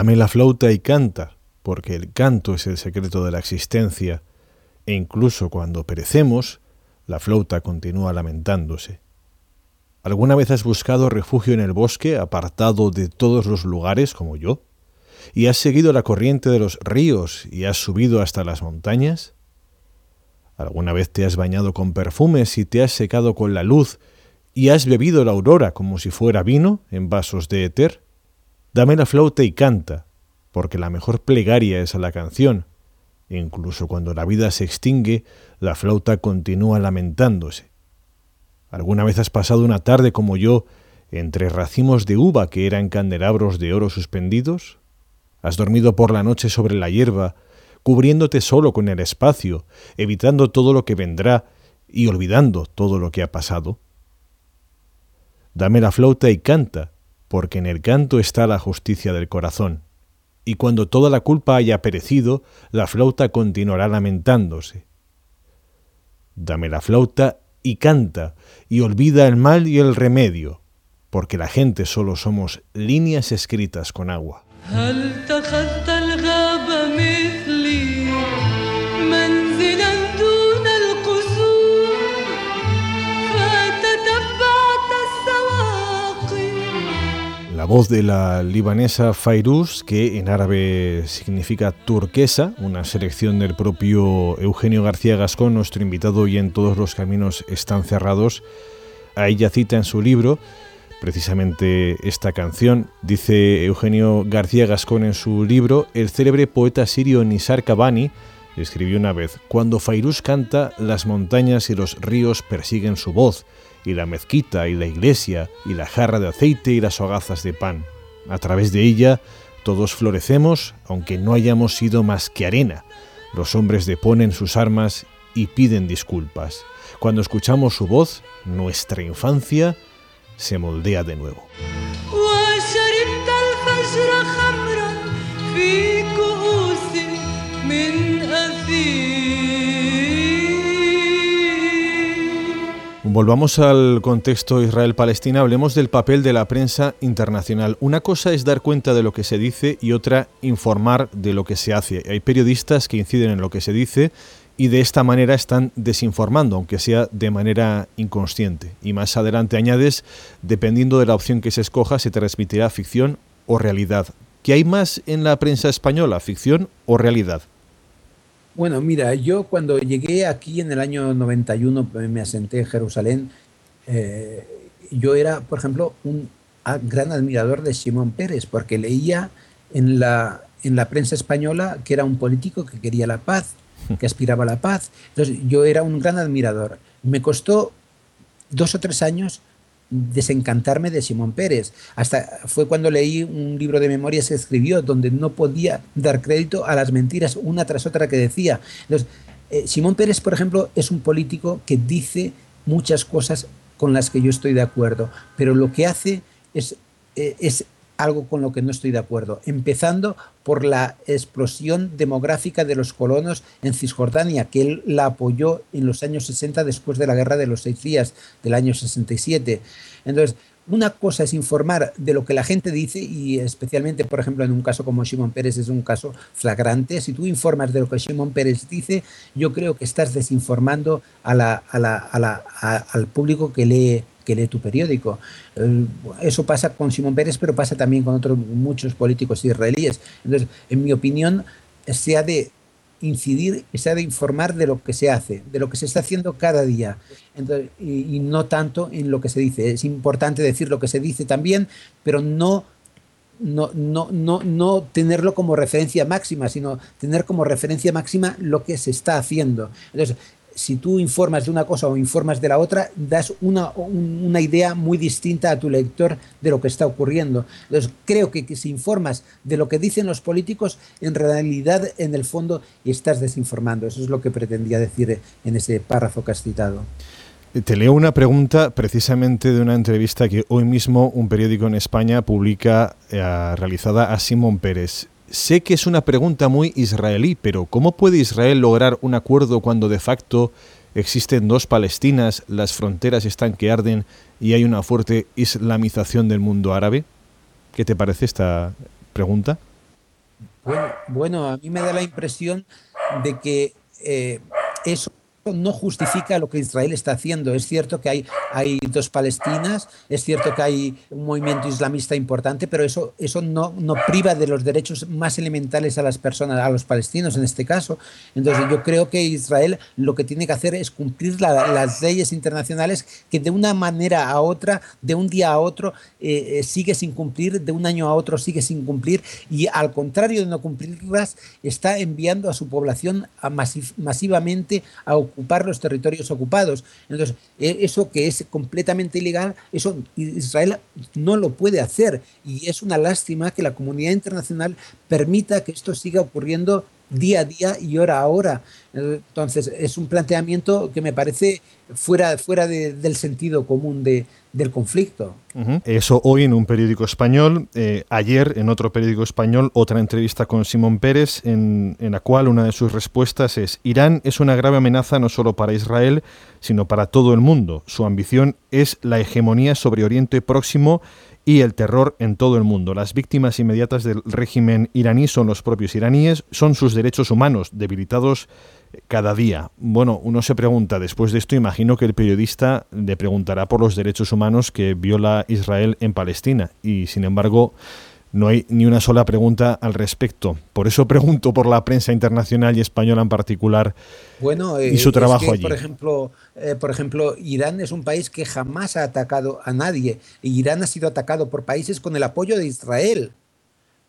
Dame la flauta y canta, porque el canto es el secreto de la existencia, e incluso cuando perecemos, la flauta continúa lamentándose. ¿Alguna vez has buscado refugio en el bosque, apartado de todos los lugares, como yo? ¿Y has seguido la corriente de los ríos y has subido hasta las montañas? ¿Alguna vez te has bañado con perfumes y te has secado con la luz y has bebido la aurora como si fuera vino en vasos de éter? Dame la flauta y canta, porque la mejor plegaria es a la canción. Incluso cuando la vida se extingue, la flauta continúa lamentándose. ¿Alguna vez has pasado una tarde como yo entre racimos de uva que eran candelabros de oro suspendidos? ¿Has dormido por la noche sobre la hierba, cubriéndote solo con el espacio, evitando todo lo que vendrá y olvidando todo lo que ha pasado? Dame la flauta y canta, porque en el canto está la justicia del corazón. Y cuando toda la culpa haya perecido, la flauta continuará lamentándose. Dame la flauta y canta, y olvida el mal y el remedio, porque la gente solo somos líneas escritas con agua. Voz de la libanesa Fairuz, que en árabe significa turquesa, una selección del propio Eugenio García Gascón, nuestro invitado y en todos los caminos están cerrados. A ella cita en su libro precisamente esta canción. Dice Eugenio García Gascón en su libro, el célebre poeta sirio Nisar Kabani escribió una vez, Cuando Fairuz canta, las montañas y los ríos persiguen su voz, y la mezquita y la iglesia y la jarra de aceite y las hogazas de pan. A través de ella todos florecemos, aunque no hayamos sido más que arena. Los hombres deponen sus armas y piden disculpas. Cuando escuchamos su voz, nuestra infancia se moldea de nuevo. Volvamos al contexto Israel-Palestina, hablemos del papel de la prensa internacional. Una cosa es dar cuenta de lo que se dice y otra informar de lo que se hace. Hay periodistas que inciden en lo que se dice y de esta manera están desinformando, aunque sea de manera inconsciente. Y más adelante añades, dependiendo de la opción que se escoja, se transmitirá ficción o realidad. ¿Qué hay más en la prensa española, ficción o realidad? Bueno, mira, yo cuando llegué aquí en el año 91, eh, me asenté en Jerusalén, eh, yo era, por ejemplo, un a- gran admirador de Simón Pérez, porque leía en la, en la prensa española que era un político que quería la paz, que aspiraba a la paz. Entonces, yo era un gran admirador. Me costó dos o tres años desencantarme de Simón Pérez. Hasta fue cuando leí un libro de memorias que escribió donde no podía dar crédito a las mentiras una tras otra que decía. Entonces, eh, Simón Pérez, por ejemplo, es un político que dice muchas cosas con las que yo estoy de acuerdo, pero lo que hace es, eh, es algo con lo que no estoy de acuerdo, empezando por la explosión demográfica de los colonos en Cisjordania, que él la apoyó en los años 60 después de la Guerra de los Seis Días del año 67. Entonces, una cosa es informar de lo que la gente dice y especialmente, por ejemplo, en un caso como Shimon Pérez es un caso flagrante. Si tú informas de lo que Shimon Pérez dice, yo creo que estás desinformando a la- al público que lee que lee tu periódico. Eh, Eso pasa con Simón Pérez, pero pasa también con otros muchos políticos israelíes. Entonces, en mi opinión, se ha de incidir, se ha de informar de lo que se hace, de lo que se está haciendo cada día, Entonces, y, y no tanto en lo que se dice. Es importante decir lo que se dice también, pero no no, no, no, no tenerlo como referencia máxima, sino tener como referencia máxima lo que se está haciendo. Entonces, si tú informas de una cosa o informas de la otra, das una, un- una idea muy distinta a tu lector de lo que está ocurriendo. Entonces, creo que, que si informas de lo que dicen los políticos, en realidad, en el fondo, estás desinformando. Eso es lo que pretendía decir en ese párrafo que has citado. Te leo una pregunta precisamente de una entrevista que hoy mismo un periódico en España publica eh, realizada a Simón Pérez. Sé que es una pregunta muy israelí, pero ¿cómo puede Israel lograr un acuerdo cuando de facto existen dos Palestinas, las fronteras están que arden y hay una fuerte islamización del mundo árabe? ¿Qué te parece esta pregunta? Bueno, bueno, a mí me da la impresión de que eh, eso no justifica lo que Israel está haciendo. Es cierto que hay, hay dos Palestinas, es cierto que hay un movimiento islamista importante, pero eso, eso no, no priva de los derechos más elementales a las personas, a los palestinos en este caso. Entonces yo creo que Israel lo que tiene que hacer es cumplir la- las leyes internacionales que de una manera a otra, de un día a otro, eh, eh, sigue sin cumplir, de un año a otro sigue sin cumplir y al contrario de no cumplirlas, está enviando a su población masivamente a ocupar los territorios ocupados. Entonces, eh, eso que es completamente ilegal, eso Israel no lo puede hacer y es una lástima que la comunidad internacional permita que esto siga ocurriendo día a día y hora a hora. Entonces, es un planteamiento que me parece fuera, fuera de- del sentido común de, del conflicto. Eso hoy en un periódico español. Eh, ayer en otro periódico español otra entrevista con Simón Pérez en la cual una de sus respuestas es Irán es una grave amenaza no solo para Israel, sino para todo el mundo. Su ambición es la hegemonía sobre Oriente Próximo y el terror en todo el mundo. Las víctimas inmediatas del régimen iraní son los propios iraníes, son sus derechos humanos debilitados cada día. Bueno, uno se pregunta, después de esto imagino que el periodista le preguntará por los derechos humanos que viola Israel en Palestina y sin embargo no hay ni una sola pregunta al respecto. Por eso pregunto por la prensa internacional y española en particular. Bueno, Y su es trabajo que, allí. Por ejemplo, eh, por ejemplo, Irán es un país que jamás ha atacado a nadie. Irán ha sido atacado por países con el apoyo de Israel.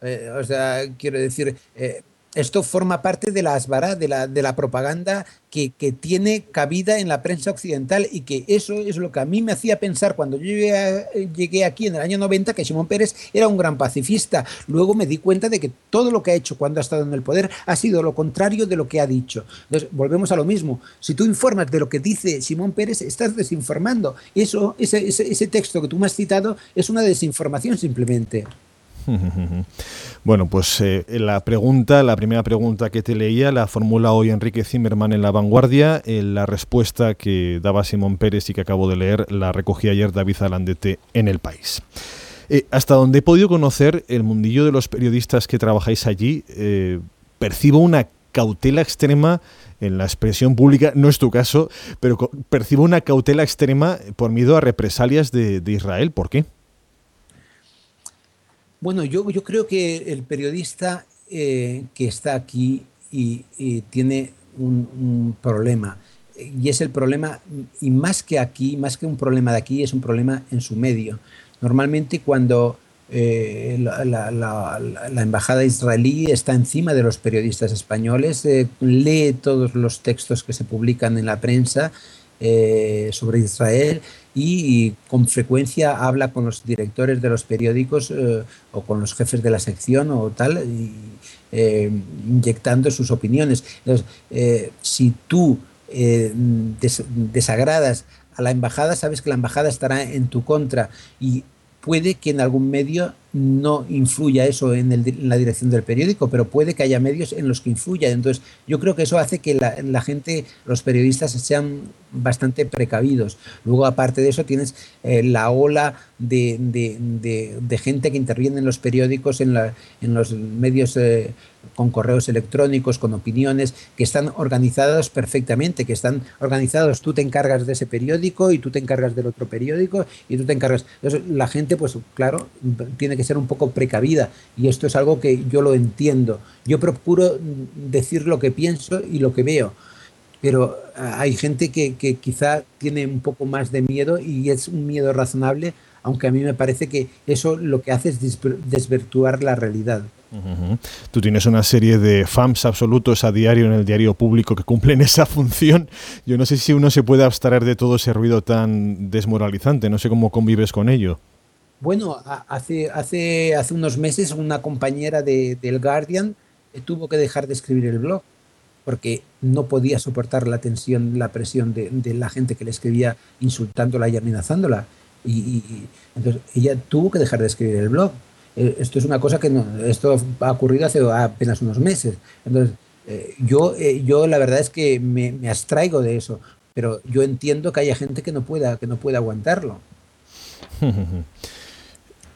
Eh, o sea, quiero decir, eh, esto forma parte de la asbara, de la, de la propaganda que, que, tiene cabida en la prensa occidental y que eso es lo que a mí me hacía pensar cuando yo llegué, llegué, aquí en el año 90 que Simón Pérez era un gran pacifista. Luego me di cuenta de que todo lo que ha hecho cuando ha estado en el poder ha sido lo contrario de lo que ha dicho. Entonces, volvemos a lo mismo. Si tú informas de lo que dice Simón Pérez, estás desinformando. Eso, ese, ese, ese texto que tú me has citado es una desinformación simplemente. Bueno, pues eh, la pregunta, la primera pregunta que te leía, la formula hoy Enrique Zimmerman en La Vanguardia. Eh, la respuesta que daba Simón Pérez y que acabo de leer la recogí ayer David Alandete en El País. Eh, hasta donde he podido conocer el mundillo de los periodistas que trabajáis allí, percibo una cautela extrema en la expresión pública, no es tu caso, pero percibo una cautela extrema por miedo a represalias de, de Israel. ¿Por qué? Bueno, yo, yo creo que el periodista eh, que está aquí y, tiene un, problema, y es el problema, y más que aquí, más que un problema de aquí, es un problema en su medio. Normalmente cuando eh, la, embajada israelí está encima de los periodistas españoles, eh, lee todos los textos que se publican en la prensa sobre Israel y, con frecuencia habla con los directores de los periódicos eh, o con los jefes de la sección o tal, y, eh, inyectando sus opiniones. Entonces, eh, si tú des, desagradas a la embajada, sabes que la embajada estará en tu contra y puede que en algún medio no influya eso en, la dirección del periódico, pero puede que haya medios en los que influya. Entonces, yo creo que eso hace que la, gente, los periodistas, sean bastante precavidos. Luego, aparte de eso, tienes eh, la ola de, gente que interviene en los periódicos, en, la, los medios eh, con correos electrónicos, con opiniones, que están organizados perfectamente, que están organizados, tú te encargas de ese periódico y tú te encargas del otro periódico y tú te encargas. La gente, pues claro, tiene que ser un poco precavida y esto es algo que yo lo entiendo. Yo procuro decir lo que pienso y lo que veo, pero hay gente que, que quizá tiene un poco más de miedo y es un miedo razonable, aunque a mí me parece que eso lo que hace es desvirtuar la realidad. Uh -huh. Tú tienes una serie de fans absolutos a diario en el diario público que cumplen esa función. Yo no sé si uno se puede abstraer de todo ese ruido tan desmoralizante, no sé cómo convives con ello. Bueno, hace, hace, hace unos meses una compañera de, del Guardian eh, tuvo que dejar de escribir el blog porque no podía soportar la tensión, la presión de, de la gente que le escribía insultándola y amenazándola. Y, y, entonces ella tuvo que dejar de escribir el blog. Eh, esto es una cosa que no, esto ha ocurrido hace apenas unos meses. Entonces, eh, yo, eh, yo la verdad es que me, me, abstraigo de eso, pero yo entiendo que haya gente que no pueda, que no pueda aguantarlo.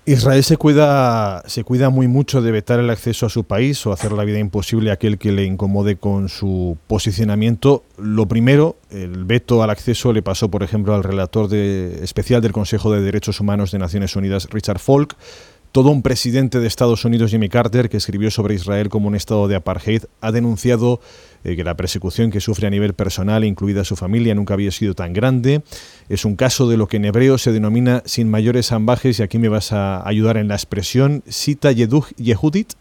Israel se cuida, se cuida muy mucho de vetar el acceso a su país o hacer la vida imposible a aquel que le incomode con su posicionamiento. Lo primero, el veto al acceso le pasó, por ejemplo, al relator de, especial del Consejo de Derechos Humanos de Naciones Unidas, Richard Falk. Todo un presidente de Estados Unidos, Jimmy Carter, que escribió sobre Israel como un estado de apartheid, ha denunciado eh, que la persecución que sufre a nivel personal, incluida su familia, nunca había sido tan grande. Es un caso de lo que en hebreo se denomina sin mayores ambajes, y aquí me vas a ayudar en la expresión, Sita Yehudit.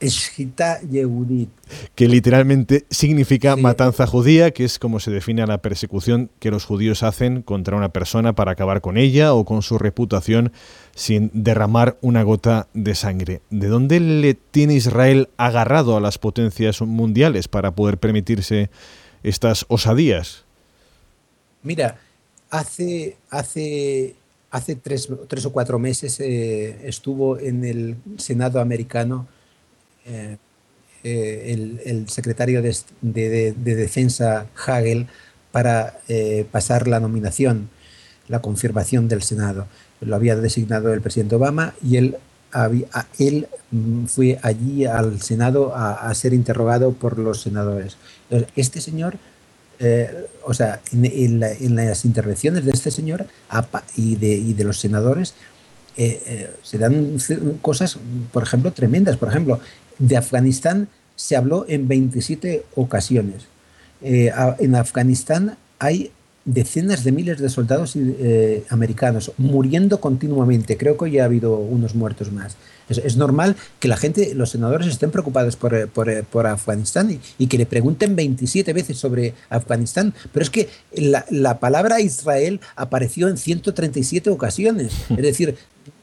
Yehudit. Que literalmente significa sí. matanza judía, que es como se define a la persecución que los judíos hacen contra una persona para acabar con ella o con su reputación sin derramar una gota de sangre. ¿De dónde le tiene Israel agarrado a las potencias mundiales para poder permitirse estas osadías? Mira, hace, hace, hace tres, tres o cuatro meses eh, estuvo en el Senado americano eh, eh, el, el, secretario de, de, de, Defensa Hagel para eh, pasar la nominación, la confirmación del Senado. Lo había designado el presidente Obama y él, había, él mm, fue allí al Senado a, a, ser interrogado por los senadores. Este señor, eh, o sea, en, en, la, en, las intervenciones de este señor y de, y de los senadores, eh, eh, se dan cosas, por ejemplo, tremendas. Por ejemplo, de Afganistán se habló en 27 ocasiones. Eh, en Afganistán hay decenas de miles de soldados eh, americanos muriendo continuamente. Creo que ya ha habido unos muertos más. Es, normal que la gente, los senadores estén preocupados por, por, eh, por Afganistán y, y, que le pregunten 27 veces sobre Afganistán. Pero es que la, la palabra Israel apareció en 137 ocasiones. Es decir,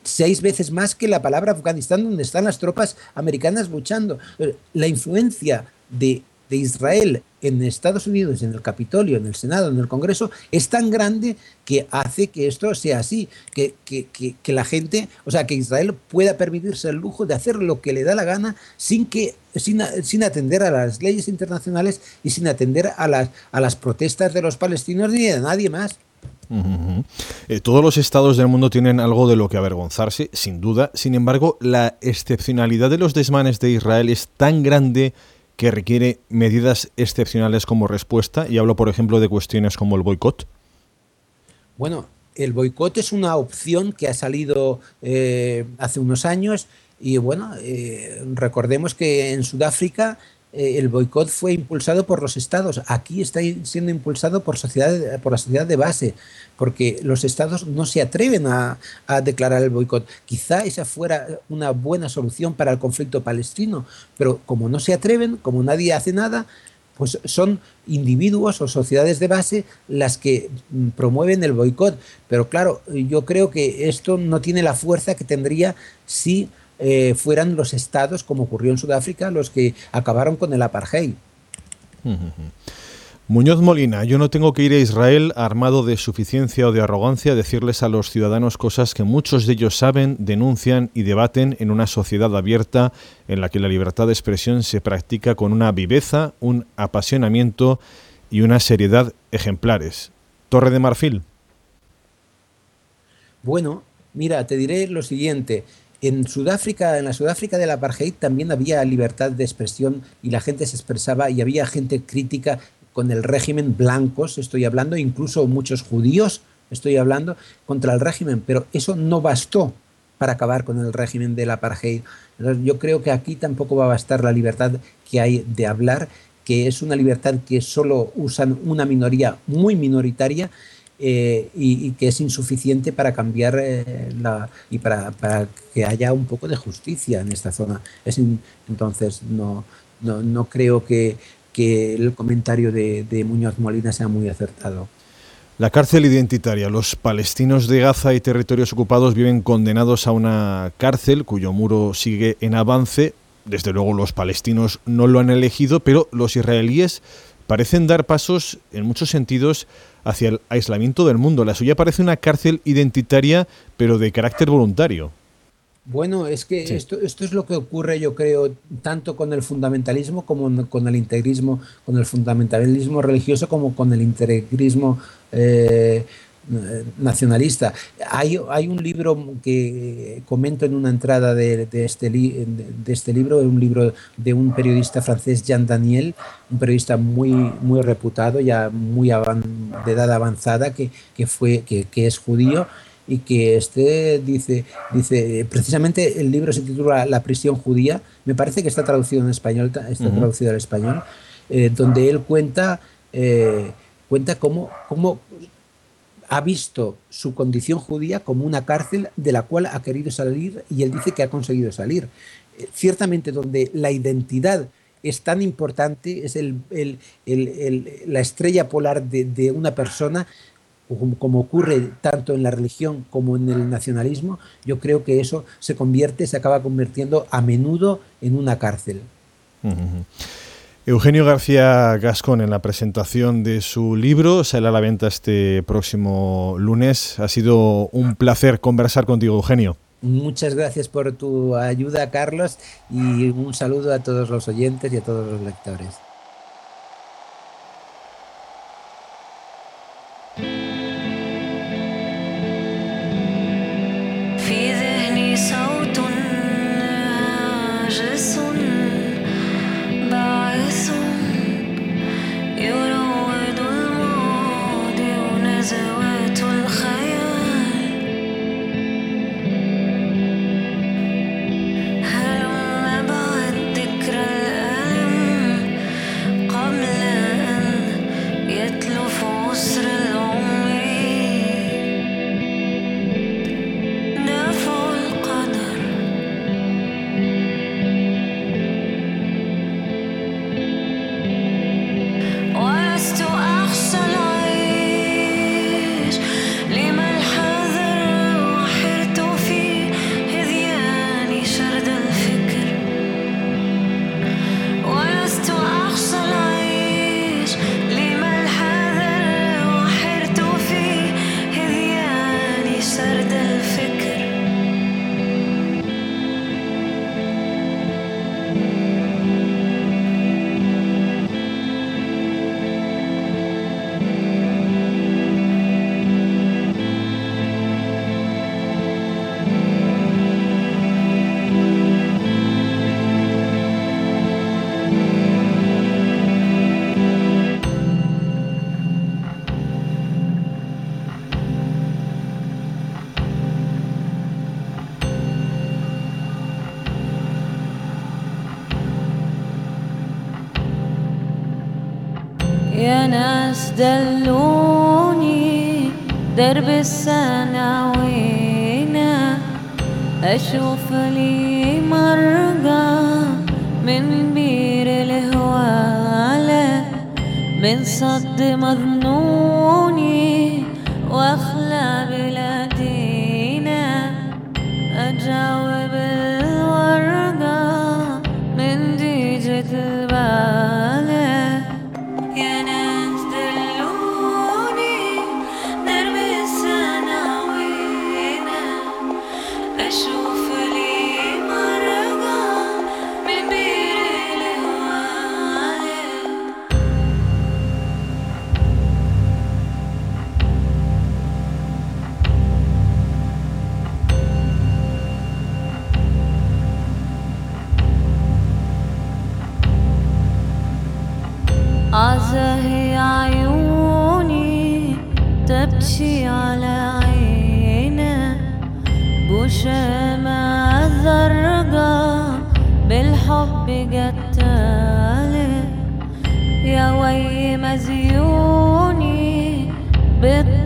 seis veces más que la palabra Afganistán, donde están las tropas americanas luchando. La influencia de, de, Israel en Estados Unidos, en el Capitolio, en el Senado, en el Congreso, es tan grande que hace que esto sea así, que, que, que, que la gente, o sea, que Israel pueda permitirse el lujo de hacer lo que le da la gana sin que sin, sin, atender a las leyes internacionales y sin atender a las, a las protestas de los palestinos ni de nadie más. Eh, todos los estados del mundo tienen algo de lo que avergonzarse, sin duda. Sin embargo, la excepcionalidad de los desmanes de Israel es tan grande que requiere medidas excepcionales como respuesta. Y hablo, por ejemplo, de cuestiones como el boicot. Bueno, el boicot es una opción que ha salido eh, hace unos años. Y bueno, eh, recordemos que en Sudáfrica eh, el boicot fue impulsado por los estados. Aquí está siendo impulsado por, sociedad, por la sociedad de base, porque los estados no se atreven a, a, declarar el boicot. Quizá esa fuera una buena solución para el conflicto palestino, pero como no se atreven, como nadie hace nada, pues son individuos o sociedades de base las que promueven el boicot. Pero claro, yo creo que esto no tiene la fuerza que tendría si eh, fueran los estados, como ocurrió en Sudáfrica, los que acabaron con el apartheid. Uh -huh. Muñoz Molina, yo no tengo que ir a Israel armado de suficiencia o de arrogancia a decirles a los ciudadanos cosas que muchos de ellos saben, denuncian y debaten en una sociedad abierta en la que la libertad de expresión se practica con una viveza, un apasionamiento y una seriedad ejemplares. Torre de Marfil. Bueno, mira, te diré lo siguiente. En Sudáfrica, en la Sudáfrica del apartheid también había libertad de expresión y la gente se expresaba y había gente crítica con el régimen blancos, estoy hablando, incluso muchos judíos, estoy hablando, contra el régimen, pero eso no bastó para acabar con el régimen del apartheid. Yo creo que aquí tampoco va a bastar la libertad que hay de hablar, que es una libertad que solo usan una minoría muy minoritaria eh, y, y, que es insuficiente para cambiar eh, la y para, para, que haya un poco de justicia en esta zona. Es in, entonces no, no, no, creo que, que el comentario de, de, Muñoz Molina sea muy acertado. La cárcel identitaria. Los palestinos de Gaza y territorios ocupados viven condenados a una cárcel cuyo muro sigue en avance. Desde luego los palestinos no lo han elegido, pero los israelíes parecen dar pasos en muchos sentidos hacia el aislamiento del mundo. La suya parece una cárcel identitaria, pero de carácter voluntario. Bueno, es que sí. esto, esto, es lo que ocurre, yo creo, tanto con el fundamentalismo como con el integrismo, con el fundamentalismo religioso como con el integrismo eh, nacionalista. Hay, hay, un libro que comento en una entrada de, de, este li, de, este libro, un libro de un periodista francés, Jean Daniel, un periodista muy, muy reputado, ya muy de edad avanzada, que, que, fue, que, que es judío y que este dice, dice, precisamente el libro se titula La prisión judía, me parece que está traducido en español, está uh -huh. traducido al español, eh, donde él cuenta, eh, cuenta cómo, cómo ha visto su condición judía como una cárcel de la cual ha querido salir y él dice que ha conseguido salir. Eh, ciertamente donde la identidad es tan importante, es el, el, el, la estrella polar de, de una persona, como ocurre tanto en la religión como en el nacionalismo, yo creo que eso se convierte, se acaba convirtiendo a menudo en una cárcel. Uh. Eugenio García Gascón en la presentación de su libro sale a la venta este próximo lunes. Ha sido un placer conversar contigo, Eugenio. Muchas gracias por tu ayuda, Carlos, y un saludo a todos los oyentes y a todos los lectores. تبكي على عينه. بوشمة الزرقاء بالحب جتالي يا وي مزيوني بالطبع.